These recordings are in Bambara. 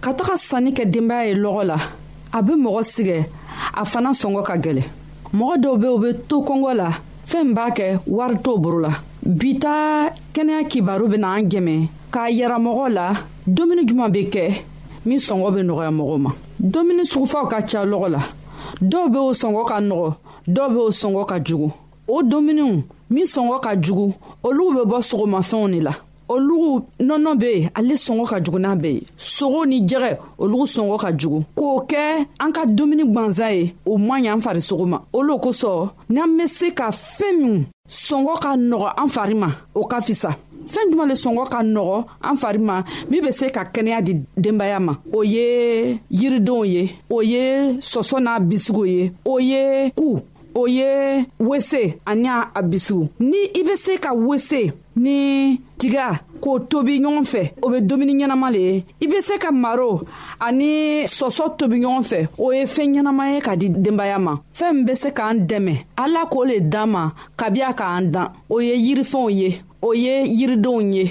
ka taga sanni kɛ denbaya ye lɔgɔ la a bɛ mɔgɔ sigɛ a fana sɔngɔ ka gɛlɛn mɔgɔ dɔw bɛ u bɛ to kɔngɔ la fɛn b'a kɛ wari t'o boro la bi taa kɛnɛya kibaru bɛ n'an dɛmɛ k'a yɛrɛ mɔgɔ la dumuni jumɛn bɛ kɛ min sɔngɔ bɛ nɔgɔya mɔgɔ ma dumuni sugufaw ka ca lɔgɔ la dɔw bɛ o sɔngɔ ka nɔgɔ dɔw bɛ o sɔngɔ ka jugu o dumuniw min sɔngɔ ka jugu olu bɛ bɔ sɔgɔmafɛnw de la olugu nɔnɔ be yen ale sɔngɔ ka jugu n'a bɛɛ ye sogo ni jɛgɛ olugu sɔngɔ ka jugu k'o kɛ an ka dumuni gwanza ye o man y'an farisogo ma o lo kosɔn n'an be se ka fɛɛn min sɔngɔ ka nɔgɔ an fari ma o ka fisa fɛɛn juman le sɔngɔ ka nɔgɔ an fari ma min be se ka kɛnɛya di denbaya ma o ye yiridenw ye o ye sɔsɔ n'a bisigo ye o ye ku o ye wese ani a bisu ni i bɛ se ka wese ni tiga k'o tobi ɲɔgɔn fɛ o bɛ dumuni ɲɛnama le ye i bɛ se ka maro ani sɔsɔ tobi ɲɔgɔn fɛ o ye fɛn ɲɛnama ye ka di denbaya ma fɛn min bɛ se k'an dɛmɛ ala k'o le d'an ma kabi a k'an dan o ye yirifɛnw ye o ye yiridenw ye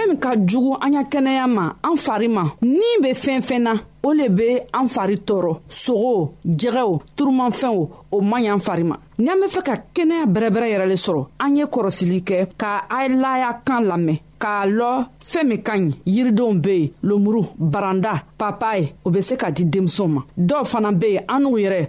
fɛn min ka jugu an ya kɛnɛya ma an fari ma ni bɛ fɛn fɛn na o le bɛ an fari tɔɔrɔ sogo jɛgɛw turumafɛnw o man ɲi an fari ma n'an bɛ fɛ ka kɛnɛya bɛrɛbɛrɛ yɛrɛ le sɔrɔ an ye kɔrɔsili kɛ ka alaya kan lamɛn k'a lɔ fɛɛn min ka ɲi yiridenw be yen lomuru baranda papaye o be se ka di denmisɛnw ma dɔw fana be yen an n'u yɛrɛ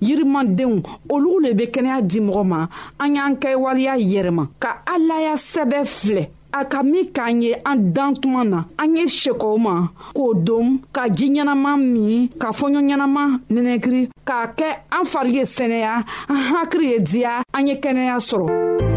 yirimandenw olu le bɛ kɛnɛya di mɔgɔ ma an y'an kɛ waleya yɛrɛma ka alaya sɛbɛ filɛ a ka min k'an ye an dan tuma na an ye sekɔw ma k'o don ka ji ɲɛnama min ka fɔɲɔ ɲɛnama nɛnɛkiri k'a kɛ an fari ye sɛnɛya an hakiri ye diya an ye kɛnɛya sɔrɔ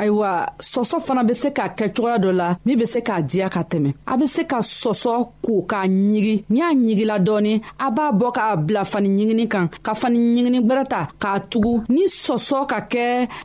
ayiwa sɔsɔ fana bɛ se k'a kɛ cogoya dɔ la min bɛ se k'a diya ka tɛmɛ a bɛ se ka sɔsɔ ko k'a ɲigi n'i y'a ɲigila dɔɔnin a b'a bɔ k'a bila fani ɲigini kan ka fani ɲigini gbɛrɛ ta k'a tugu ni sɔsɔ ka kɛ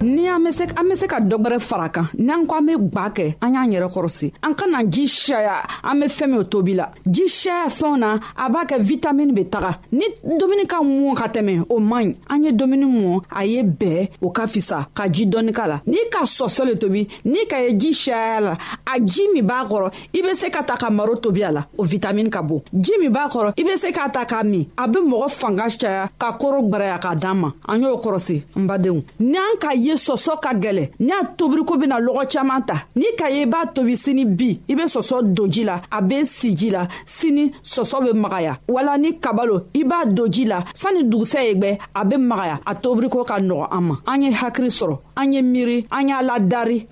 ni an be se an be se ka dɔ gwɛrɛ fara kan n'an ko an be gwa kɛ an y'an yɛrɛ kɔrɔsi an ka na ji saya an be fɛɛn min o tobi la ji saya fɛnw na a b'a kɛ vitamini be taga ni dumuni ka mɔ ka tɛmɛ o man ɲi an ye dumuni mɔ a ye bɛɛ o ka fisa ka ji dɔɔni k'a la n'i ka sɔsɔ le tobi n'i ka ye ji saya la a ji min b'a kɔrɔ i be se ka ta ka maro tobi a la o vitamin ka bon ji min b'a kɔrɔ i be se k'a ta k'a min a be mɔgɔ fanga caya ka koro gwaraya k'a dan ma an y'o kɔrɔsi n badenw ni an k'a ye sɔsɔ ka gwɛlɛ ni a tobiriko bena lɔgɔ caaman ta n'i ka ye i b'a tobi sini bi i be sɔsɔ don ji la a be si ji la sini sɔsɔ be magaya wala ni kabalo i b'a don ji la sanni dugusɛ ye gwɛ a be magaya a tobiriko ka nɔgɔ an ma an ye hakiri sɔrɔ an ye miiri an y'a ladari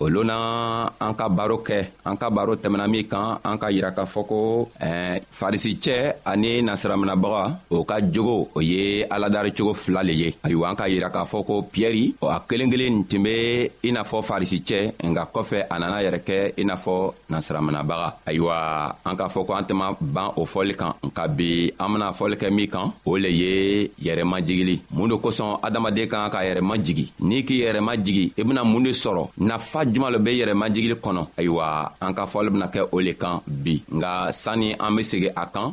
o lo na an ka baro kɛ an ka baro tɛmɛna min kan an ka yira k'a fɔ ko eh, farisicɛ ani nasiraminabaga o ka jogo o ye aladari cogo fila le ye ayiwa an ka yira k'a fɔ ko piyɛri a kelen kelen tun be i n'a fɔ farisicɛ nka kɔfɛ a nana yɛrɛ kɛ i n'a fɔ nasiraminabaga ayiwa an k'a fɔ ko an tɛma ban o fɔli kan nka bi an bena fɔli kɛ min kan o le ye yɛrɛma jigili mun do kosɔn adamaden ka kan ka yɛrɛma jigi n'i k'i yɛrɛma jigi i bena mun de sɔrɔ nafa juman lo be yɛrɛma jigili kɔnɔ ayiwa an ka fɔli bena kɛ o le kan bi nga sanni an be segi a kan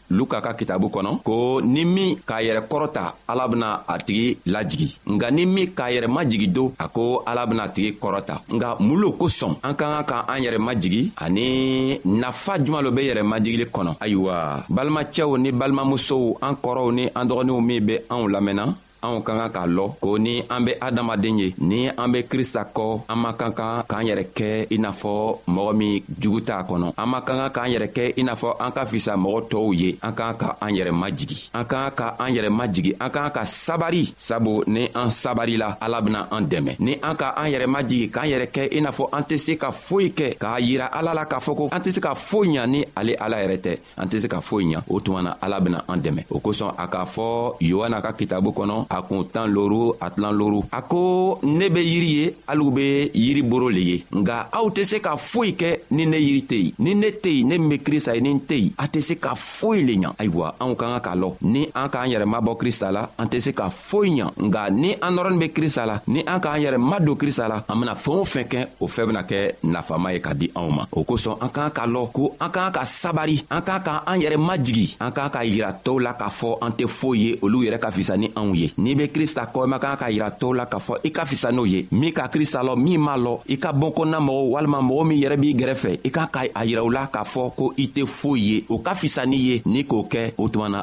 luka ka kitabu kɔnɔ ko ni min k'a yɛrɛ kɔrɔta ala bena a tigi lajigi nka ni min k'a yɛrɛ majigi don a ko ala bena tigi kɔrɔta nka mun lo kosɔn an ka kan ka an yɛrɛ majigi ani nafa juman lo be yɛrɛ majigili kɔnɔ ayiwa balimacɛw ni balimamusow an kɔrɔw ni an dɔgɔninw min be anw lamɛnna anw ka kan k'a lɔn ko ni an be adamaden ye ni an be krista kɔ an man kan kan k'an yɛrɛ kɛ i n'a fɔ mɔgɔ min jugu t'a kɔnɔ an man kan kan k'an yɛrɛ kɛ i n'a fɔ an ka fisa mɔgɔ tɔɔw ye an k'an ka an yɛrɛ majigi an k'an ka an yɛrɛ majigi an k'an ka sabari sabu ni an sabarila ala bena an dɛmɛ ni an ka an yɛrɛ majigi k'an yɛrɛ kɛ i n'a fɔ an tɛ se ka foyi kɛ k'a yira ala la k'a fɔ ko an tɛ se ka foyi ɲa ni ale ala yɛrɛ tɛ an tɛ se ka foyi ɲa o tuma na ala bena an dɛmɛ o kosɔn a k'a fɔ yohana ka kitabu kɔnɔ a kun tan loru a tilan loru a ko ne be yiri ye haliw be yiri boro le ye nga aw tɛ se ka foyi kɛ ni ne yiri tɛ yen ni ne tɛ yen ne min be krista ye ni n tɛ yen a tɛ se ka foyi le ɲa ayiwa anw ka kan ka k'a lɔn ni an k'an yɛrɛ mabɔ krista la an tɛ se ka foyi ɲa nka ni an nɔrɔnin bɛ krista la ni an k'an yɛrɛ madon krista la an bena fɛɛn o fɛn kɛ o fɛɛ bena kɛ nafama ye ka di anw ma o kosɔn an k'an ka lɔ ko an k'an ka sabari an k'an ka an yɛrɛ majigi an k'an ka yira tɔɔw la k'a fɔ an tɛ foyi ye olu yɛrɛ ka fisa ni anw ye n'i be krista kɔ i man kan ka yira tɔɔw la k'a fɔ i ka fisa n'o ye min ka krista lɔ min m'a lɔ i ka bɔn kɔnɔna mɔgɔw walima mɔgɔ min yɛrɛ b'i gɛrɛfɛ i k'a ka a yira u la k'a fɔ ko i tɛ foyi ye o ka fisa n'i ye n'i k'o kɛ o tuma na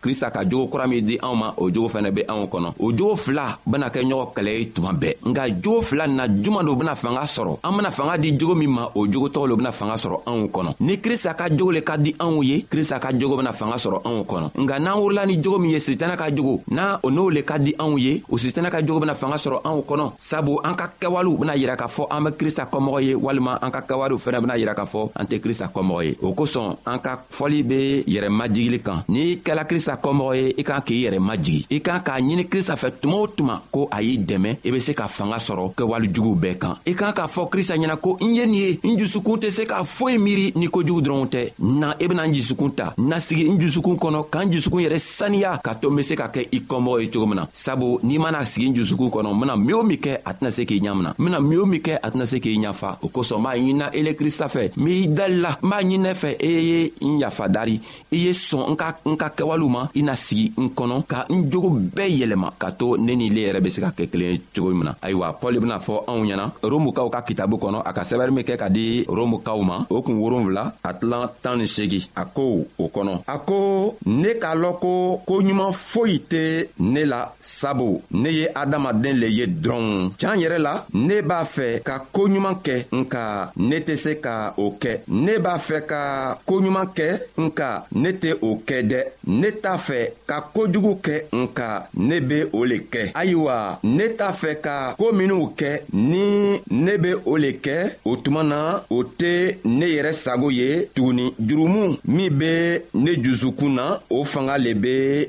krista ka jogo kura min di anw ma o jogo fɛnɛ be anw kɔnɔ o jogo fila bena kɛ ɲɔgɔn kɛlɛ ye tuma bɛɛ nka jogo fila na juman do bena fanga sɔrɔ an bena fanga di jogo min ma o jogo tɔgɔ lo bena fanga sɔrɔ anw kɔnɔ ni krista ka jogo le ka di anw ye krista ka jogo bena fanga sɔrɔ anw kɔnɔ nka n'an wurila ni jogo min ye sitana ka jogo n'a o n'o le ka di anw ye o sitana ka jogo bena fanga sɔrɔ anw kɔnɔ sabu an ka kɛwalew bena yira k'a fɔ an be krista kɔmɔgɔ ye walima an ka kɛwalew fɛnɛ bena yira k'a fɔ an tɛ krista kɔmɔgɔ ye o kosɔn an ka fɔli bɛ yɛrɛ majigili kan n'i kɛla krista kɔmɔgɔ ye i kan k'i yɛrɛ majigi i kan k'a ɲini krista fɛ tuma o tuma ko a y'i dɛmɛ i be se ka fanga sɔrɔ kɛwale juguw bɛɛ kan i kan k'a fɔ krista ɲɛna ko n ye nin ye n jusukun tɛ se k'a foyi miiri ni kojugu dɔrɔnw tɛ na i bena n jusukun ta na sigi n jusukun kɔnɔ k'an jusukun yɛrɛ saniya k'a to n be se ka kɛ i kɔmɔgɔ ye cogo min na sabu n'i mana sigi n jusukun kɔnɔ n bena min o min kɛ a tɛna se k'i ɲamina n bɛna min o min kɛ a tɛna se k'i ɲafa o kosɔn n b'a ɲinina ele krista fɛ n b'i dalila n b'a ɲininɛ fɛ e ye n yafa dari i ye sɔn n ka n ka kɛwalew ma i na sigi n kɔnɔ ka n jogo bɛɛ yɛlɛma ka to ne ni le yɛrɛ bɛ se ka kɛ kelen cogo min na ayiwa pɔli bɛna fɔ anw ɲɛna romukaw ka kitabu kɔnɔ a ka sɛbɛri min kɛ ka di romukaw ma o kun wolonfila a tilan tan ni segi a ko o kɔnɔ a ko ne k'a lɔn ko ko ɲuman foyi tɛ ne la sabu ne ye adamaden le ye dɔrɔn can yɛrɛ la ne b'a fɛ ka koo ɲuman kɛ nka ne tɛ se ka o kɛ ne b'a fɛ ka koo ɲuman kɛ nka ne tɛ o kɛ dɛ ne t'a fɛ ka kojugu kɛ nka ne be o le kɛ ayiwa ne t'a fɛ ka koo minw kɛ ni ne be o le kɛ o tuma na o tɛ ne yɛrɛ sago ye tuguni jurumu min be ne jusukun na o fanga le be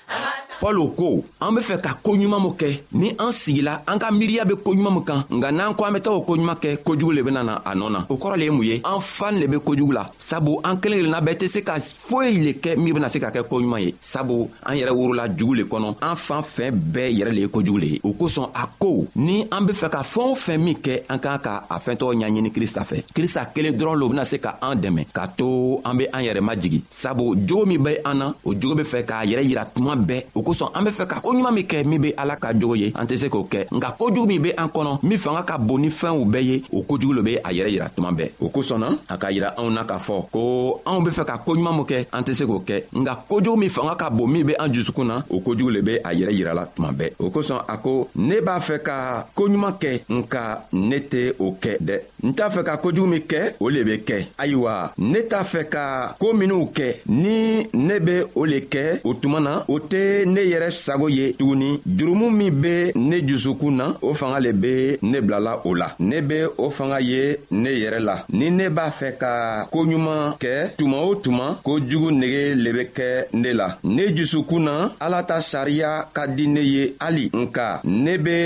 pɔlu ko an be fɛ ka koo ɲuman min kɛ ni an sigila an ka miiriya be koo ɲuman min kan nka n'an ko an be taa o koo ɲuman kɛ kojugu le bena na a nɔɔ na o kɔrɔ le ye mun ye an fan le be kojugu la sabu an kelen kelenna bɛɛ tɛ se ka foyi le kɛ min bena se ka kɛ koo ɲuman ye sabu an yɛrɛ worola jugu le kɔnɔ an fan fɛn bɛɛ yɛrɛ le ye kojugu le ye o kosɔn a ko ni an be fɛ ka fɛɛn o fɛn min kɛ an k'an ka a fɛntɔgɔ ɲaɲini krista fɛ krista kelen dɔrɔn lo bena se ka an dɛmɛ k'a to an be an yɛrɛ majigi sabu jogo min be an na o jogo be fɛ k'a yɛrɛ yira tuma bɛɛ o kosɔn an be fɛ ka ko ɲuman min kɛ min be ala ka jogo ye an tɛ se k'o kɛ nka ko jugu min be an kɔnɔ min fanga ka bon ni fɛnw bɛɛ ye o kojugu lo be a yɛrɛ yira tuma bɛɛ o kosɔn na a ka yira anw na k'a fɔ ko anw be fɛ ka ko ɲuman min kɛ an tɛ se k'o kɛ nka kojugu min fanga ka bon min be an jusukun na o kojugu le be a yɛrɛ yira la tuma bɛɛ o kosɔn a ko ne b'a fɛ ka ko ɲuman kɛ nka ne tɛ o kɛ dɛ n t'a fɛ ka kojugu min kɛ o le bɛ kɛ ayiwa ne t'a fɛ ka ko minw kɛ ni ne bɛ o le kɛ o tuma na o tɛ ne yɛrɛ sago ye tuguni jurumu min bɛ ne dusukun na o fanga le bɛ ne bilala o la ne bɛ o fanga ye ne yɛrɛ la ni ne b'a fɛ ka ko ɲuman kɛ tuma o tuma ko jugu nege le bɛ kɛ ne la ne dusukun na ala ta sariya ka di ne ye hali nka ne bɛ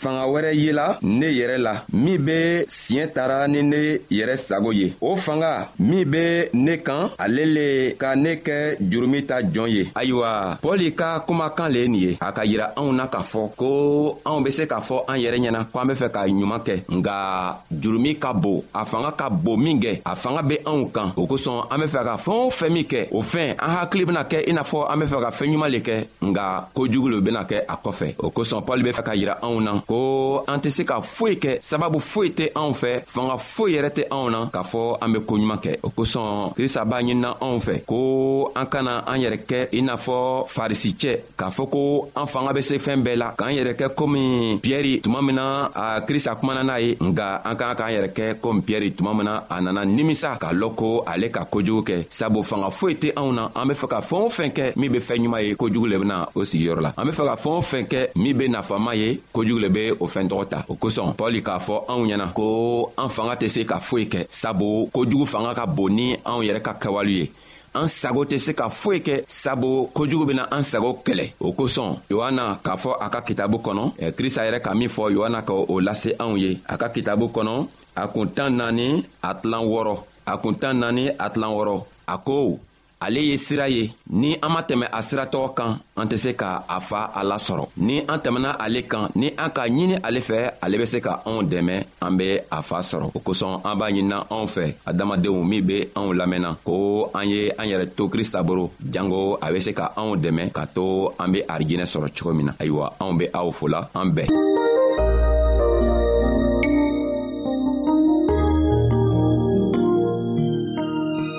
fanga wɛrɛ yela ne yɛrɛ la min be siɲɛ tara ni ne yɛrɛ sago ye o fanga min be ne kan ale le ka ne kɛ jurumi ta jɔn ye ayiwa pɔli ka kumakan le ye nin ye a ka yira anw na k'a fɔ ko anw be se k'a fɔ an yɛrɛ ɲɛna ko an be fɛ ka ɲuman kɛ nga jurumi ka bon a fanga ka bon min kɛ a fanga be anw kan o kosɔn an be fɛ ka fɛɛn o fɛn min kɛ o fɛn an hakili bena kɛ i n'a fɔ an be fɛ ka fɛɛn ɲuman le kɛ nga ko jugu lo bena kɛ a kɔfɛ o kosɔn paul be fɛ ka yira anw na ko an tɛ se ka foyi kɛ sababu foyi tɛ anw fɛ fanga foyi yɛrɛ tɛ anw na k'a fɔ an be ko ɲuman kɛ o kosɔn krista b'a ɲinina anw fɛ ko an kana an yɛrɛ kɛ i n'a fɔ farisicɛ k'a fɔ ko an fanga bɛ se fɛɛn bɛɛ la k'an yɛrɛ kɛ komi piyɛri tuma min na a krista kumana n'a ye nka an ka k'an yɛrɛ kɛ komi piyɛri tuma min na a nana nimisa k'a lɔn ko ale ka kojugu kɛ sabu fanga foyi tɛ anw na an be fɛ ka fɛɛn o fɛn kɛ min be fɛɛn ɲuman ye kojugu le bena o sigiyɔrɔ la an be fɛ ka fɛɛn o fɛn kɛ min be nafama ye kojugu le be o fɛɛn tɔgɔ ta o kosɔn pɔli k'a fɔ anw ɲɛna ko an fanga tɛ se ka foyi kɛ sabu kojugu fanga ka bon ni anw yɛrɛ ka kɛwale ye an sago tɛ se ka foyi kɛ sabu kojugu bɛna an sago kɛlɛ o kosɔn yohana k'a fɔ a ka kitabu kɔnɔ eh, krista yɛrɛ ka min fɔ yohana ka o lase anw ye a ka kitabu kɔnɔ a kun tan naani a tilan wɔɔrɔ a kun tan naani a tilan wɔɔrɔ a ko ale ye sira ye ni an ma tɛmɛ a sira tɔgɔ kan an tɛ se ka a fa a lasɔrɔ ni an tɛmɛna ale kan ni an k'a ɲini ale fɛ ale bɛ se ka anw dɛmɛ an bɛ a fa sɔrɔ o kosɔn an b'a ɲinina anw fɛ adamadenw min bɛ anw lamɛnna ko an ye an yɛrɛ to krista boro janko a bɛ se ka anw dɛmɛ ka to an bɛ arijinɛ sɔrɔ cogo min na ayiwa anw bɛ aw fola an bɛɛ